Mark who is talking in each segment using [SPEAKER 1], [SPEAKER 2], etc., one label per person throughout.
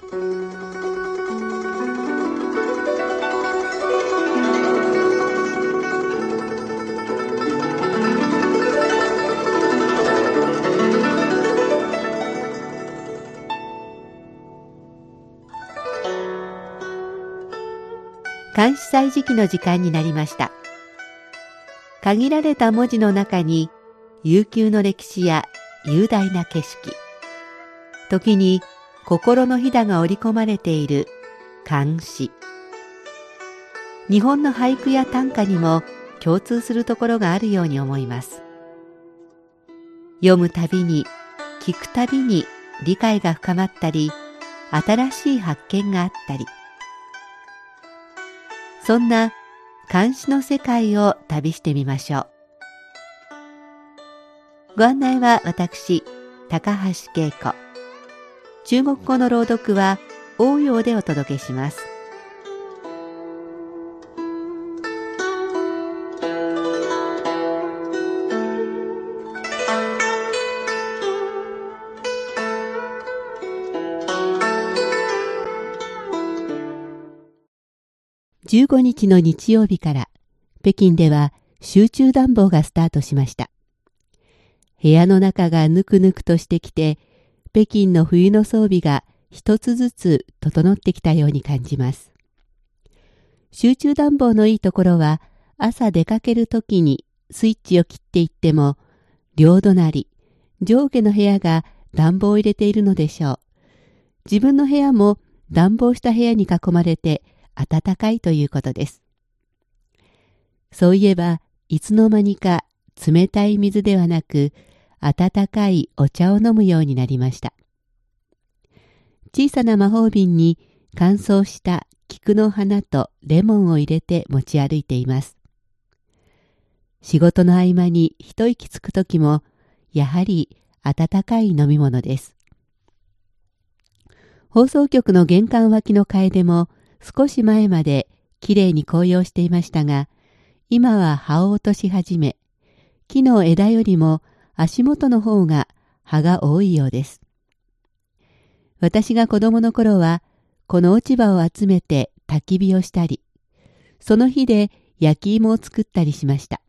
[SPEAKER 1] 監視祭時期の時間になりました。限られた文字の中に悠久の歴史や雄大な景色、時に心のひだが織り込まれている漢詩。日本の俳句や短歌にも共通するところがあるように思います。読むたびに、聞くたびに理解が深まったり、新しい発見があったり、そんな監視の世界を旅してみましょう。ご案内は私、高橋恵子。中国語の朗読は応用でお届けします。15日の日曜日から北京では集中暖房がスタートしました。部屋の中がぬくぬくとしてきて、北京の冬の装備が一つずつ整ってきたように感じます。集中暖房のいいところは、朝出かけるときにスイッチを切っていっても、両隣、上下の部屋が暖房を入れているのでしょう。自分の部屋も暖房した部屋に囲まれて暖かいということです。そういえば、いつの間にか冷たい水ではなく、温かいお茶を飲むようになりました。小さな魔法瓶に乾燥した菊の花とレモンを入れて持ち歩いています。仕事の合間に一息つくときも、やはり温かい飲み物です。放送局の玄関脇の楓も少し前まできれいに紅葉していましたが、今は葉を落とし始め、木の枝よりも足元の方が葉が多いようです。私が子供の頃は、この落ち葉を集めて焚き火をしたり、その火で焼き芋を作ったりしました。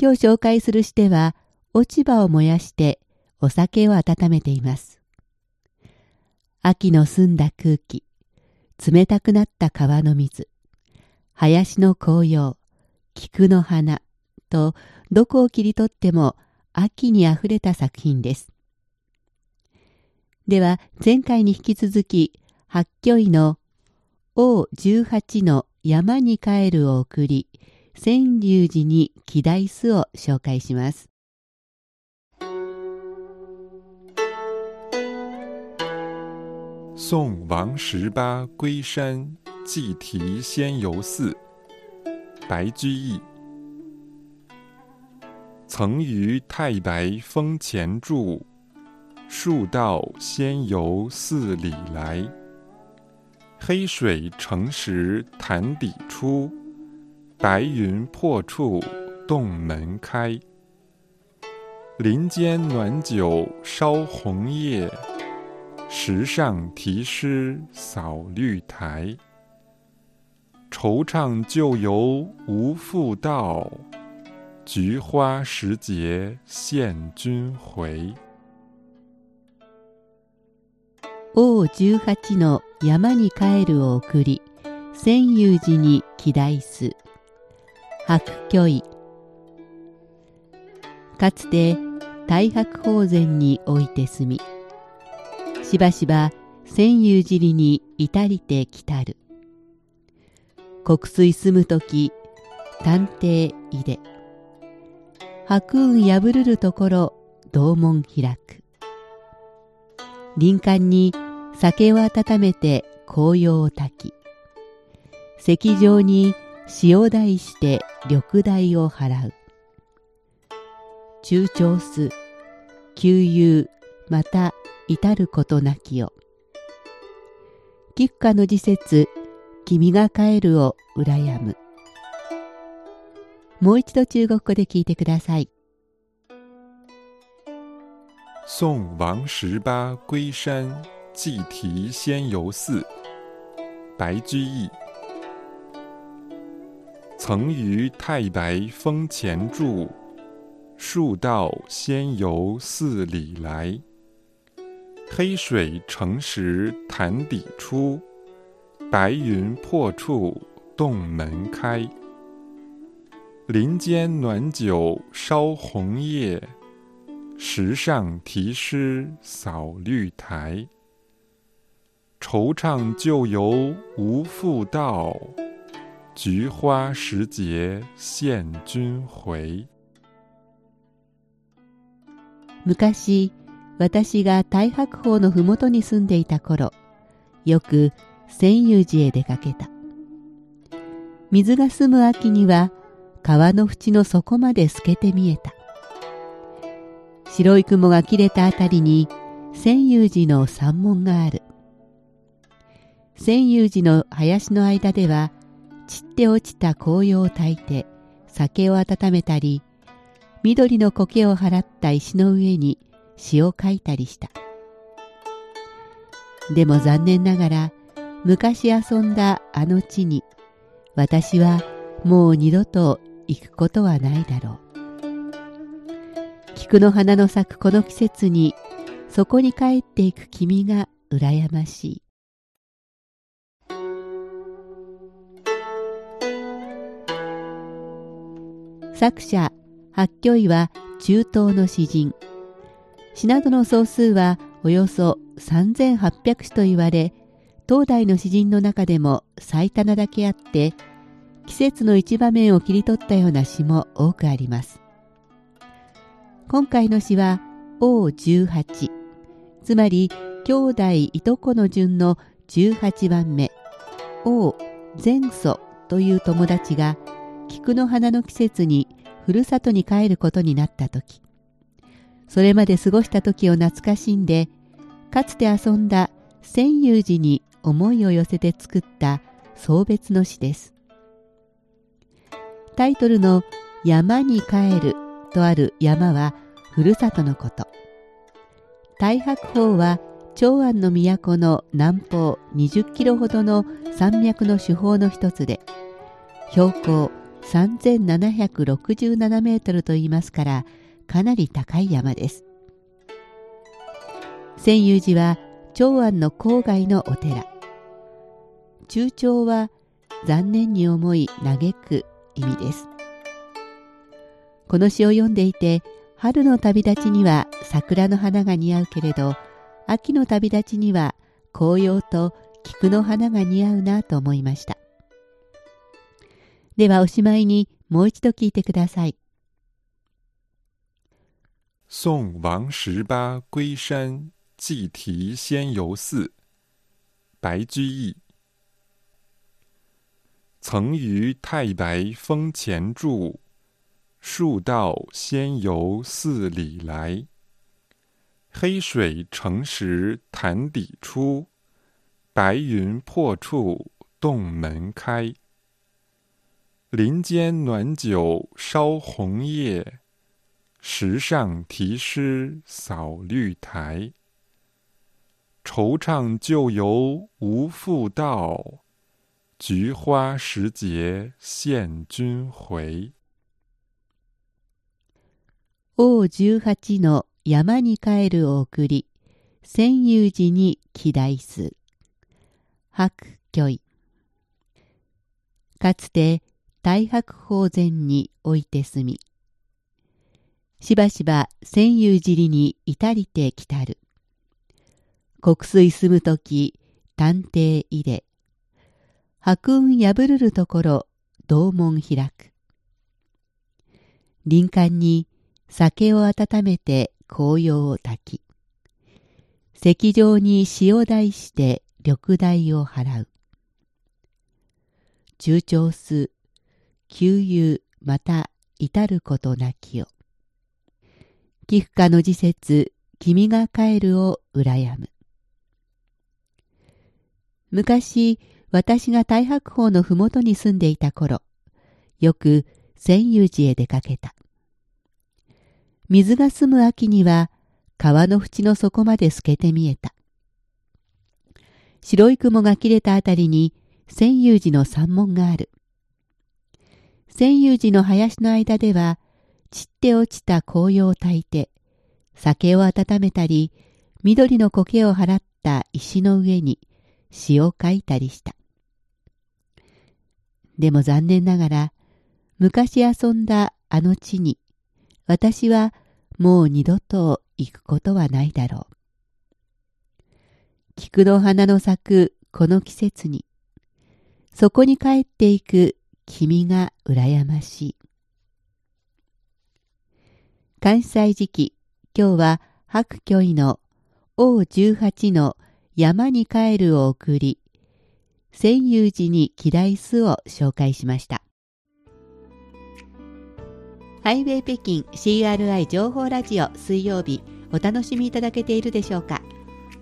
[SPEAKER 1] 今日紹介するしては、落ち葉を燃やしてお酒を温めています。秋の澄んだ空気、冷たくなった川の水、林の紅葉、菊の花とどこを切り取っても秋にあふれた作品です。では前回に引き続き八虚位の王十八の山に帰るを送り千龍寺に祈題すを紹介します。
[SPEAKER 2] 宋王十八归山祭题仙游寺，白居易。曾于太白峰前住，数道仙游寺里来。黑水成石潭底出，白云破处洞门开。林间暖酒烧红叶。石上题诗扫绿苔，惆怅旧游无复到，菊花时节献君回。
[SPEAKER 1] 王十八の山に帰るを送り、千遊寺に祈題す。白居易。かつて太白宝禅において住み、しばしば千遊尻に至りてきたる。国水住むとき、探偵入れ。白雲破るるところ、道門開く。林間に酒を温めて紅葉を焚き。石上に塩台して緑台を払う。中長す、旧友、また至ることなきよ。吉家の時節、君が帰るを羨む。もう一度中国語で聞いてください。
[SPEAKER 2] 宋王十八归山祭提仙游寺，白居易。曾于太白峰前住，数道仙游四里来。黑水成石潭底出，白云破处洞门开。林间暖酒烧红叶，石上题诗扫绿苔。惆怅旧游无复到。菊花时节献君回。
[SPEAKER 1] 昔、私が太白峰のふもとに住んでいた頃、よく千遊寺へ出かけた。水が澄む秋には川の縁の底まで透けて見えた。白い雲が切れたあたりに千遊寺の山門がある。千遊寺の林の間では散って落ちた紅葉を焚いて酒を温めたり緑の苔を払った石の上に詩を書いたりしたでも残念ながら昔遊んだあの地に私はもう二度と行くことはないだろう。菊の花の咲くこの季節にそこに帰っていく君が羨ましい。作者八居医は中東の詩人。詩などの総数はおよそ3800首と言われ当代の詩人の中でも最多なだけあって季節の一場面を切り取ったような詩も多くあります。今回の詩は O18 つまり兄弟いとこの順の18番目。O 前祖という友達が菊の花の季節にふるさとに帰ることになった時。それまで過ごした時を懐かしんでかつて遊んだ千遊寺に思いを寄せて作った送別の詩です。タイトルの「山に帰る」とある山はふるさとのこと。太白峰は長安の都の南方20キロほどの山脈の主峰の一つで標高3767メートルと言いますからかなり高い山です。千遊寺は長安の郊外のお寺。中長は残念に思い嘆く意味ですこの詩を読んでいて春の旅立ちには桜の花が似合うけれど秋の旅立ちには紅葉と菊の花が似合うなと思いましたではおしまいにもう一度聞いてください。
[SPEAKER 2] 送王十八归山，祭题仙游寺。白居易。曾于太白峰前住，数道仙游四里来。黑水成石潭底出，白云破处洞门开。林间暖酒烧红叶，石上题诗扫绿苔。惆怅旧游无复到，菊花时节献君回。
[SPEAKER 1] O 十八の山に帰るお送り、千遊寺に期待す。白居易。かつて大白宝前において住み、しばしば千遊尻に至りてきたる。国水住むとき、探偵入れ、白雲破るるところ、道門開く。林間に酒を温めて紅葉を焚き、石上に塩台して緑台を払う。中長数旧友また至ることなきよ。寄付家の時節、君が帰るを羨む。昔、私が太白峰のふもとに住んでいた頃、よく千遊寺へ出かけた。水が澄む秋には川の縁の底まで透けて見えた。白い雲が切れたあたりに千遊寺の山門がある。千遊寺の林の間では散って落ちた紅葉を焚いて酒を温めたり緑の苔を払った石の上に詩を書いたりした。でも残念ながら昔遊んだあの地に私はもう二度と行くことはないだろう。菊の花の咲くこの季節に、そこに帰っていく君が羨ましい。関西時期、今日は白居易の王十八の山に帰るを送り、千遊寺に期待すを紹介しました。ハイウェイ北京 CRI 情報ラジオ水曜日お楽しみいただけているでしょうか？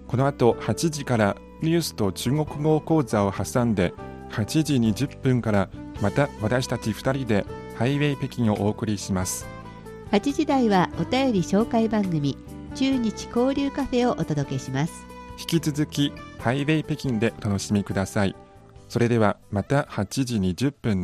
[SPEAKER 2] この後8時からニュースと中国語講座を挟んで8時20分からまた私たち2人でハイウェイ北京をお送りします。
[SPEAKER 1] 8時台はお便り紹介番組中日交流カフェをお届けします。
[SPEAKER 2] 引き続きハイウェイ北京でお楽しみくださいそれではまた8時20分